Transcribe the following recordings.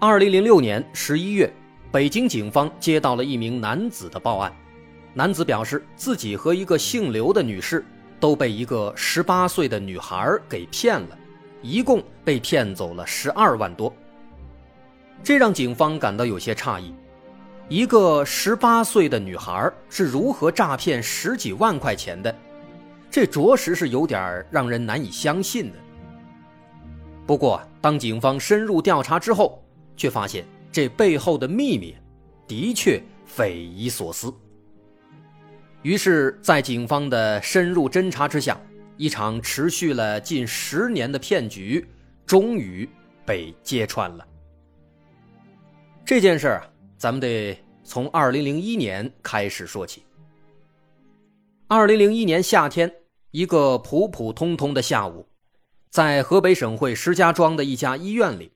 二零零六年十一月，北京警方接到了一名男子的报案。男子表示，自己和一个姓刘的女士都被一个十八岁的女孩给骗了，一共被骗走了十二万多。这让警方感到有些诧异：一个十八岁的女孩是如何诈骗十几万块钱的？这着实是有点让人难以相信的。不过，当警方深入调查之后，却发现这背后的秘密，的确匪夷所思。于是，在警方的深入侦查之下，一场持续了近十年的骗局终于被揭穿了。这件事儿，咱们得从二零零一年开始说起。二零零一年夏天，一个普普通通的下午，在河北省会石家庄的一家医院里。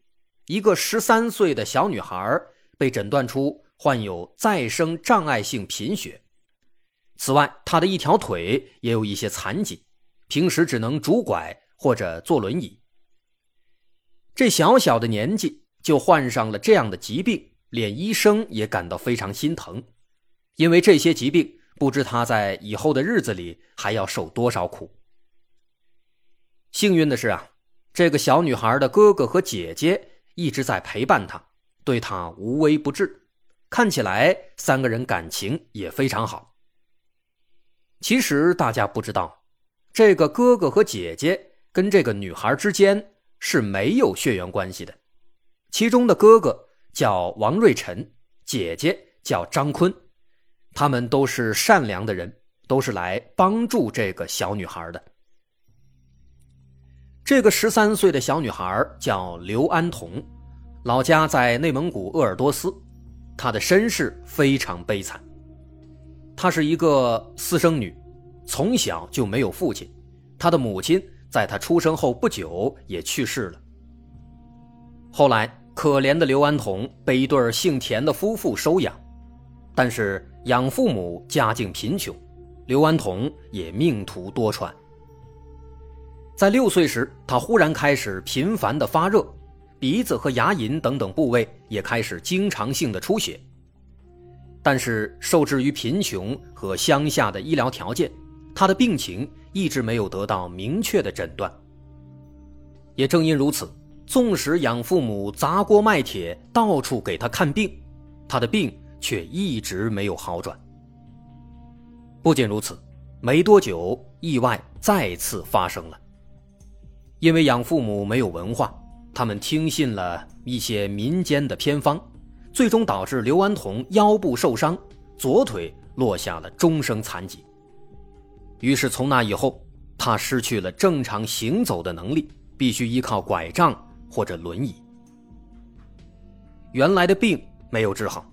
一个十三岁的小女孩被诊断出患有再生障碍性贫血，此外，她的一条腿也有一些残疾，平时只能拄拐或者坐轮椅。这小小的年纪就患上了这样的疾病，连医生也感到非常心疼，因为这些疾病不知她在以后的日子里还要受多少苦。幸运的是啊，这个小女孩的哥哥和姐姐。一直在陪伴他，对他无微不至，看起来三个人感情也非常好。其实大家不知道，这个哥哥和姐姐跟这个女孩之间是没有血缘关系的。其中的哥哥叫王瑞辰，姐姐叫张坤，他们都是善良的人，都是来帮助这个小女孩的。这个十三岁的小女孩叫刘安彤，老家在内蒙古鄂尔多斯，她的身世非常悲惨。她是一个私生女，从小就没有父亲，她的母亲在她出生后不久也去世了。后来，可怜的刘安彤被一对姓田的夫妇收养，但是养父母家境贫穷，刘安彤也命途多舛。在六岁时，他忽然开始频繁的发热，鼻子和牙龈等等部位也开始经常性的出血。但是受制于贫穷和乡下的医疗条件，他的病情一直没有得到明确的诊断。也正因如此，纵使养父母砸锅卖铁到处给他看病，他的病却一直没有好转。不仅如此，没多久，意外再次发生了。因为养父母没有文化，他们听信了一些民间的偏方，最终导致刘安彤腰部受伤，左腿落下了终生残疾。于是从那以后，他失去了正常行走的能力，必须依靠拐杖或者轮椅。原来的病没有治好，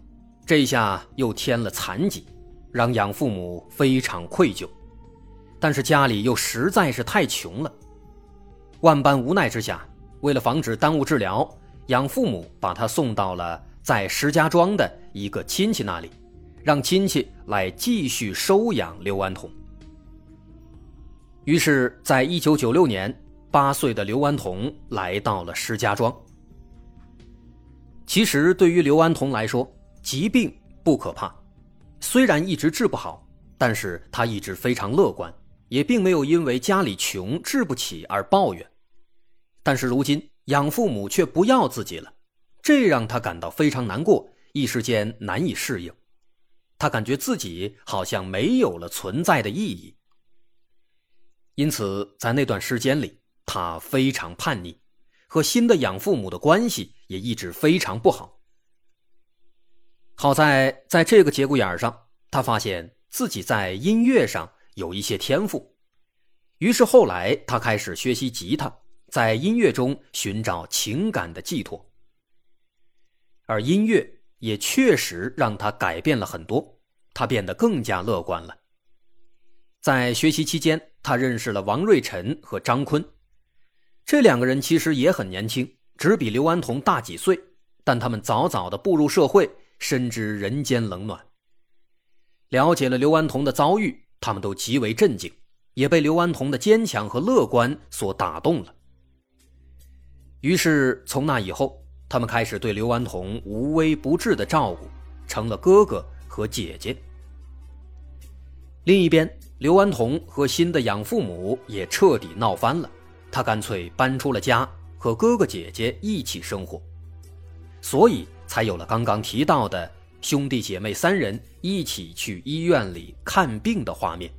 这下又添了残疾，让养父母非常愧疚。但是家里又实在是太穷了。万般无奈之下，为了防止耽误治疗，养父母把他送到了在石家庄的一个亲戚那里，让亲戚来继续收养刘安彤。于是，在一九九六年，八岁的刘安彤来到了石家庄。其实，对于刘安彤来说，疾病不可怕，虽然一直治不好，但是他一直非常乐观。也并没有因为家里穷治不起而抱怨，但是如今养父母却不要自己了，这让他感到非常难过，一时间难以适应。他感觉自己好像没有了存在的意义，因此在那段时间里，他非常叛逆，和新的养父母的关系也一直非常不好。好在在这个节骨眼上，他发现自己在音乐上。有一些天赋，于是后来他开始学习吉他，在音乐中寻找情感的寄托。而音乐也确实让他改变了很多，他变得更加乐观了。在学习期间，他认识了王瑞辰和张坤，这两个人其实也很年轻，只比刘安童大几岁，但他们早早的步入社会，深知人间冷暖。了解了刘安童的遭遇，他们都极为震惊，也被刘安童的坚强和乐观所打动了。于是从那以后，他们开始对刘安童无微不至的照顾，成了哥哥和姐姐。另一边，刘安童和新的养父母也彻底闹翻了，他干脆搬出了家，和哥哥姐姐一起生活，所以才有了刚刚提到的。兄弟姐妹三人一起去医院里看病的画面。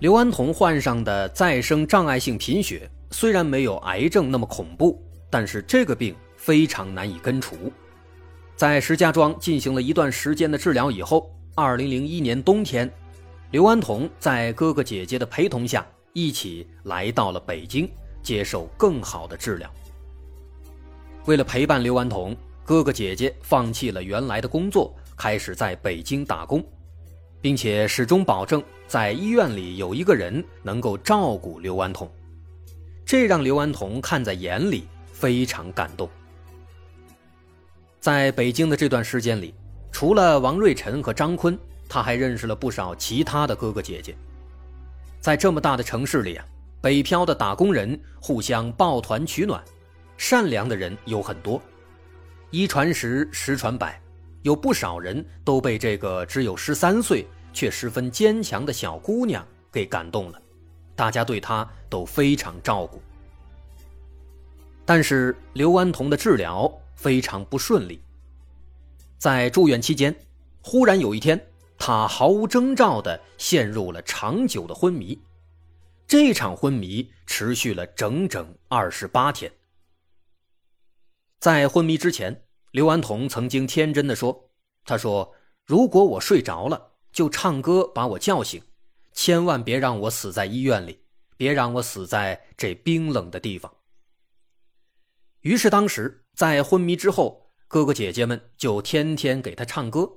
刘安童患上的再生障碍性贫血，虽然没有癌症那么恐怖，但是这个病非常难以根除。在石家庄进行了一段时间的治疗以后，二零零一年冬天，刘安童在哥哥姐姐的陪同下，一起来到了北京，接受更好的治疗。为了陪伴刘安童。哥哥姐姐放弃了原来的工作，开始在北京打工，并且始终保证在医院里有一个人能够照顾刘安童，这让刘安童看在眼里，非常感动。在北京的这段时间里，除了王瑞辰和张坤，他还认识了不少其他的哥哥姐姐。在这么大的城市里啊，北漂的打工人互相抱团取暖，善良的人有很多。一传十，十传百，有不少人都被这个只有十三岁却十分坚强的小姑娘给感动了，大家对她都非常照顾。但是刘安童的治疗非常不顺利，在住院期间，忽然有一天，他毫无征兆地陷入了长久的昏迷，这场昏迷持续了整整二十八天。在昏迷之前，刘安童曾经天真的说：“他说，如果我睡着了，就唱歌把我叫醒，千万别让我死在医院里，别让我死在这冰冷的地方。”于是，当时在昏迷之后，哥哥姐姐们就天天给他唱歌。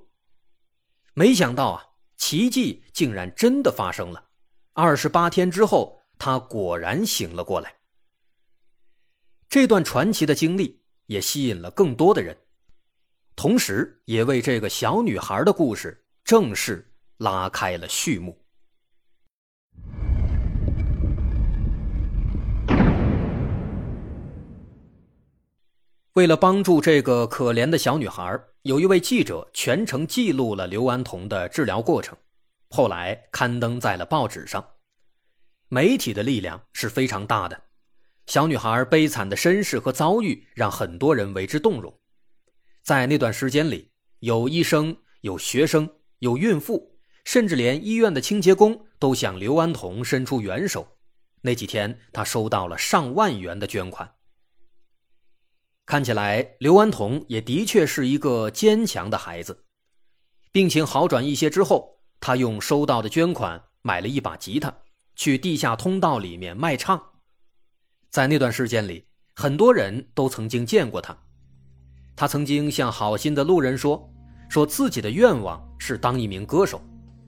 没想到啊，奇迹竟然真的发生了。二十八天之后，他果然醒了过来。这段传奇的经历。也吸引了更多的人，同时也为这个小女孩的故事正式拉开了序幕。为了帮助这个可怜的小女孩，有一位记者全程记录了刘安童的治疗过程，后来刊登在了报纸上。媒体的力量是非常大的。小女孩悲惨的身世和遭遇让很多人为之动容，在那段时间里，有医生、有学生、有孕妇，甚至连医院的清洁工都向刘安童伸出援手。那几天，他收到了上万元的捐款。看起来，刘安童也的确是一个坚强的孩子。病情好转一些之后，他用收到的捐款买了一把吉他，去地下通道里面卖唱。在那段时间里，很多人都曾经见过他。他曾经向好心的路人说：“说自己的愿望是当一名歌手，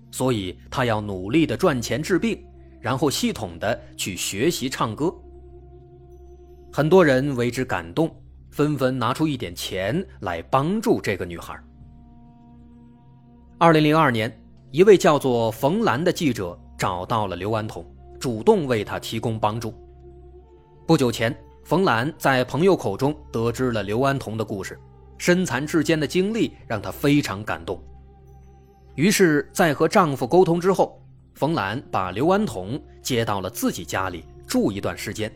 所以他要努力的赚钱治病，然后系统的去学习唱歌。”很多人为之感动，纷纷拿出一点钱来帮助这个女孩。二零零二年，一位叫做冯兰的记者找到了刘安童，主动为他提供帮助。不久前，冯兰在朋友口中得知了刘安童的故事，身残志坚的经历让她非常感动。于是，在和丈夫沟通之后，冯兰把刘安童接到了自己家里住一段时间，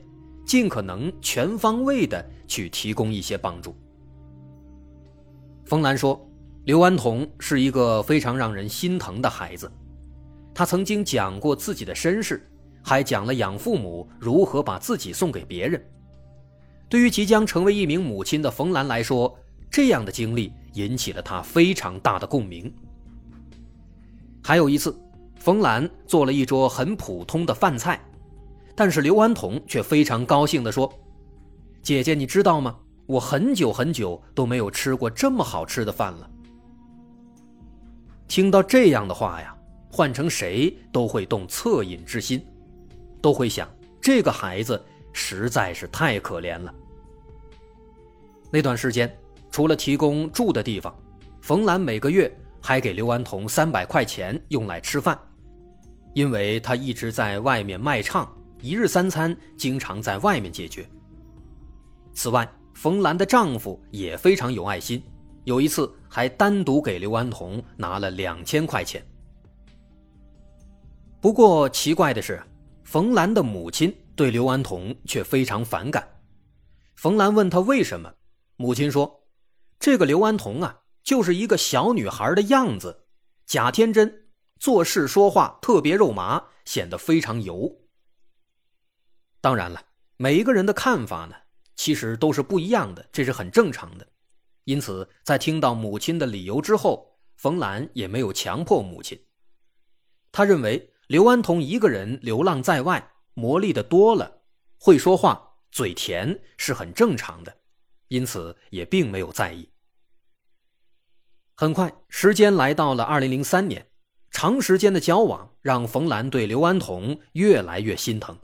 尽可能全方位的去提供一些帮助。冯兰说：“刘安童是一个非常让人心疼的孩子，他曾经讲过自己的身世。”还讲了养父母如何把自己送给别人。对于即将成为一名母亲的冯兰来说，这样的经历引起了她非常大的共鸣。还有一次，冯兰做了一桌很普通的饭菜，但是刘安童却非常高兴地说：“姐姐，你知道吗？我很久很久都没有吃过这么好吃的饭了。”听到这样的话呀，换成谁都会动恻隐之心，都会想这个孩子实在是太可怜了。那段时间，除了提供住的地方，冯兰每个月还给刘安童三百块钱用来吃饭，因为他一直在外面卖唱，一日三餐经常在外面解决。此外，冯兰的丈夫也非常有爱心，有一次还单独给刘安童拿了两千块钱。不过奇怪的是，冯兰的母亲对刘安童却非常反感。冯兰问他为什么。母亲说：“这个刘安童啊，就是一个小女孩的样子，假天真，做事说话特别肉麻，显得非常油。”当然了，每一个人的看法呢，其实都是不一样的，这是很正常的。因此，在听到母亲的理由之后，冯兰也没有强迫母亲。他认为刘安童一个人流浪在外，磨砺的多了，会说话，嘴甜是很正常的。因此也并没有在意。很快，时间来到了二零零三年，长时间的交往让冯兰对刘安童越来越心疼。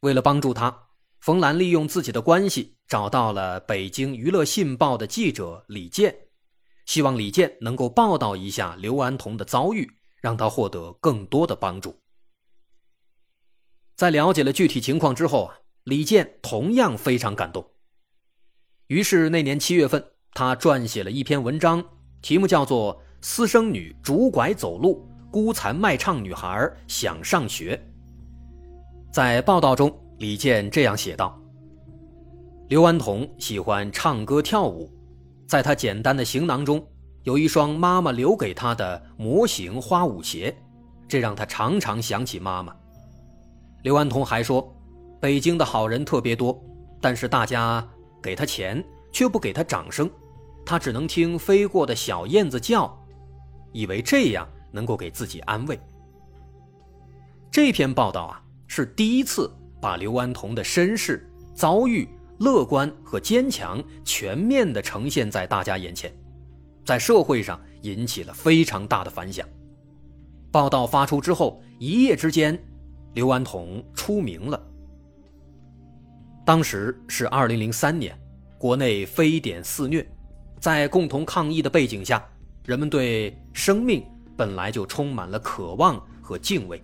为了帮助他，冯兰利用自己的关系找到了北京娱乐信报的记者李健，希望李健能够报道一下刘安童的遭遇，让他获得更多的帮助。在了解了具体情况之后啊，李健同样非常感动。于是那年七月份，他撰写了一篇文章，题目叫做《私生女拄拐走路，孤残卖唱女孩想上学》。在报道中，李健这样写道：“刘安彤喜欢唱歌跳舞，在他简单的行囊中有一双妈妈留给他的模型花舞鞋，这让他常常想起妈妈。”刘安童还说：“北京的好人特别多，但是大家。”给他钱却不给他掌声，他只能听飞过的小燕子叫，以为这样能够给自己安慰。这篇报道啊，是第一次把刘安童的身世、遭遇、乐观和坚强全面的呈现在大家眼前，在社会上引起了非常大的反响。报道发出之后，一夜之间，刘安童出名了。当时是二零零三年，国内非典肆虐，在共同抗疫的背景下，人们对生命本来就充满了渴望和敬畏，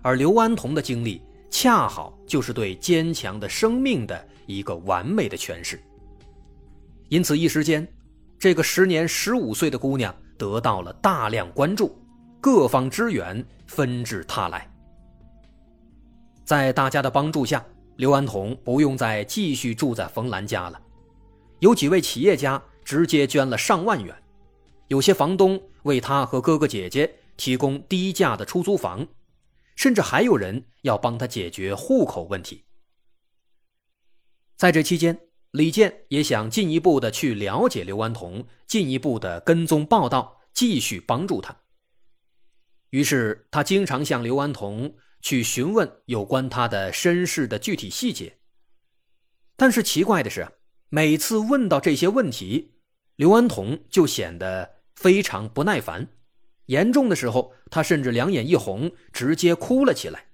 而刘安童的经历恰好就是对坚强的生命的一个完美的诠释。因此，一时间，这个时年十五岁的姑娘得到了大量关注，各方支援纷至沓来，在大家的帮助下。刘安童不用再继续住在冯兰家了，有几位企业家直接捐了上万元，有些房东为他和哥哥姐姐提供低价的出租房，甚至还有人要帮他解决户口问题。在这期间，李健也想进一步的去了解刘安童，进一步的跟踪报道，继续帮助他。于是他经常向刘安童。去询问有关他的身世的具体细节，但是奇怪的是，每次问到这些问题，刘安童就显得非常不耐烦，严重的时候，他甚至两眼一红，直接哭了起来。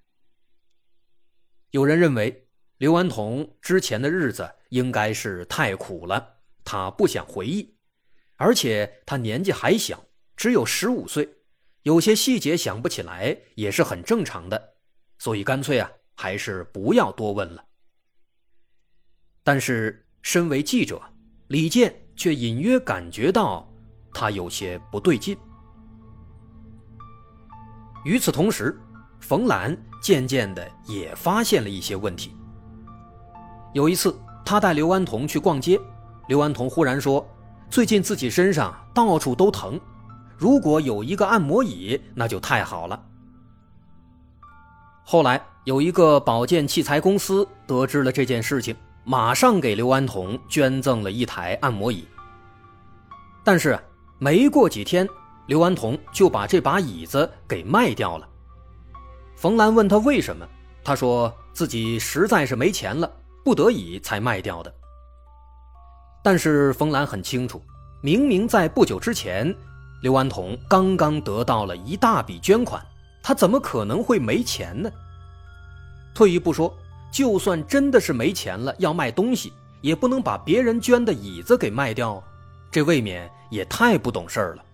有人认为，刘安童之前的日子应该是太苦了，他不想回忆，而且他年纪还小，只有十五岁，有些细节想不起来也是很正常的。所以干脆啊，还是不要多问了。但是，身为记者，李健却隐约感觉到他有些不对劲。与此同时，冯兰渐渐的也发现了一些问题。有一次，他带刘安童去逛街，刘安童忽然说：“最近自己身上到处都疼，如果有一个按摩椅，那就太好了。”后来有一个保健器材公司得知了这件事情，马上给刘安童捐赠了一台按摩椅。但是没过几天，刘安童就把这把椅子给卖掉了。冯兰问他为什么，他说自己实在是没钱了，不得已才卖掉的。但是冯兰很清楚，明明在不久之前，刘安童刚刚得到了一大笔捐款，他怎么可能会没钱呢？退一步说，就算真的是没钱了，要卖东西，也不能把别人捐的椅子给卖掉，这未免也太不懂事儿了。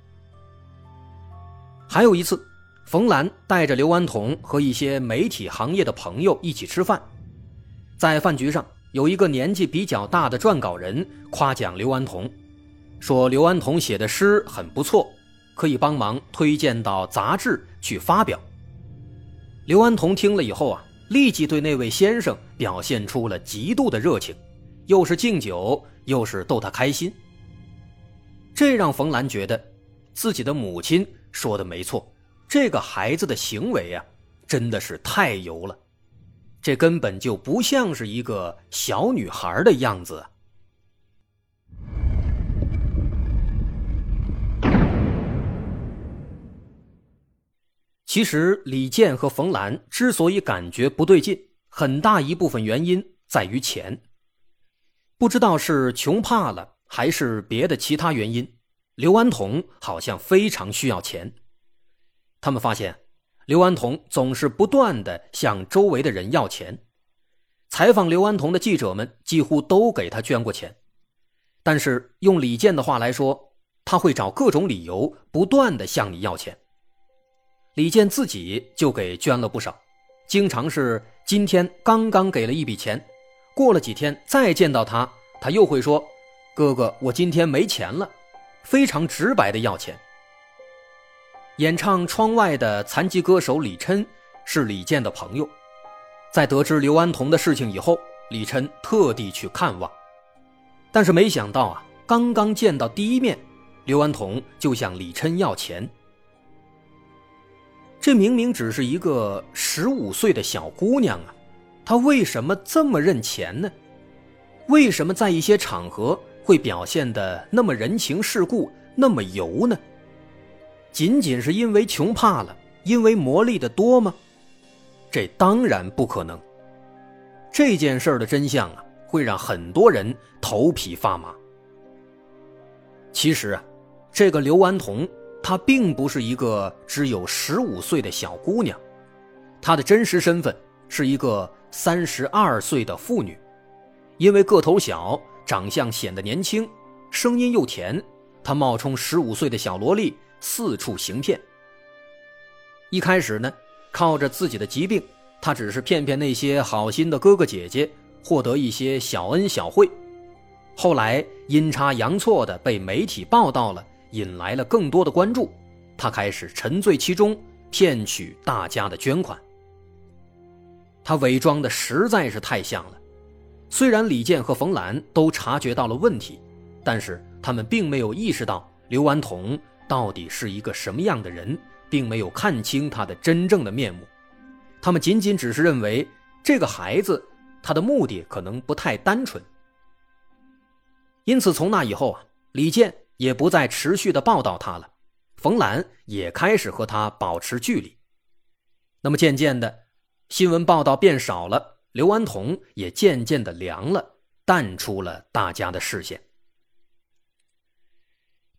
还有一次，冯兰带着刘安童和一些媒体行业的朋友一起吃饭，在饭局上，有一个年纪比较大的撰稿人夸奖刘安童，说刘安童写的诗很不错，可以帮忙推荐到杂志去发表。刘安童听了以后啊。立即对那位先生表现出了极度的热情，又是敬酒，又是逗他开心。这让冯兰觉得，自己的母亲说的没错，这个孩子的行为啊，真的是太油了，这根本就不像是一个小女孩的样子。其实李健和冯兰之所以感觉不对劲，很大一部分原因在于钱。不知道是穷怕了，还是别的其他原因，刘安童好像非常需要钱。他们发现，刘安童总是不断的向周围的人要钱。采访刘安童的记者们几乎都给他捐过钱，但是用李健的话来说，他会找各种理由，不断的向你要钱。李健自己就给捐了不少，经常是今天刚刚给了一笔钱，过了几天再见到他，他又会说：“哥哥，我今天没钱了。”非常直白的要钱。演唱《窗外》的残疾歌手李琛是李健的朋友，在得知刘安童的事情以后，李琛特地去看望，但是没想到啊，刚刚见到第一面，刘安童就向李琛要钱。这明明只是一个十五岁的小姑娘啊，她为什么这么认钱呢？为什么在一些场合会表现的那么人情世故、那么油呢？仅仅是因为穷怕了，因为磨砺的多吗？这当然不可能。这件事的真相啊，会让很多人头皮发麻。其实啊，这个刘安童。她并不是一个只有十五岁的小姑娘，她的真实身份是一个三十二岁的妇女。因为个头小，长相显得年轻，声音又甜，她冒充十五岁的小萝莉四处行骗。一开始呢，靠着自己的疾病，他只是骗骗那些好心的哥哥姐姐，获得一些小恩小惠。后来阴差阳错的被媒体报道了。引来了更多的关注，他开始沉醉其中，骗取大家的捐款。他伪装的实在是太像了。虽然李健和冯兰都察觉到了问题，但是他们并没有意识到刘安童到底是一个什么样的人，并没有看清他的真正的面目。他们仅仅只是认为这个孩子他的目的可能不太单纯。因此，从那以后啊，李健。也不再持续的报道他了，冯兰也开始和他保持距离。那么渐渐的，新闻报道变少了，刘安童也渐渐的凉了，淡出了大家的视线。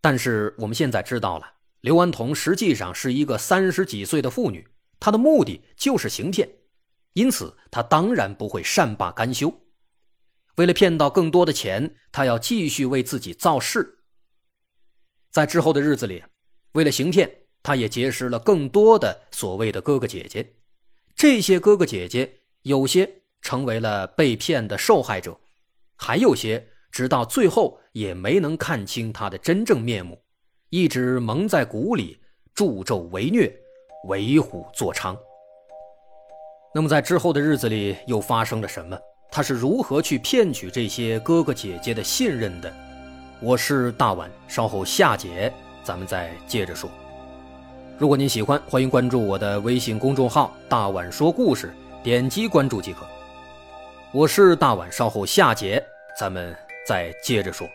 但是我们现在知道了，刘安童实际上是一个三十几岁的妇女，她的目的就是行骗，因此她当然不会善罢甘休。为了骗到更多的钱，她要继续为自己造势。在之后的日子里，为了行骗，他也结识了更多的所谓的哥哥姐姐。这些哥哥姐姐有些成为了被骗的受害者，还有些直到最后也没能看清他的真正面目，一直蒙在鼓里，助纣为虐，为虎作伥。那么在之后的日子里又发生了什么？他是如何去骗取这些哥哥姐姐的信任的？我是大碗，稍后下节咱们再接着说。如果您喜欢，欢迎关注我的微信公众号“大碗说故事”，点击关注即可。我是大碗，稍后下节咱们再接着说。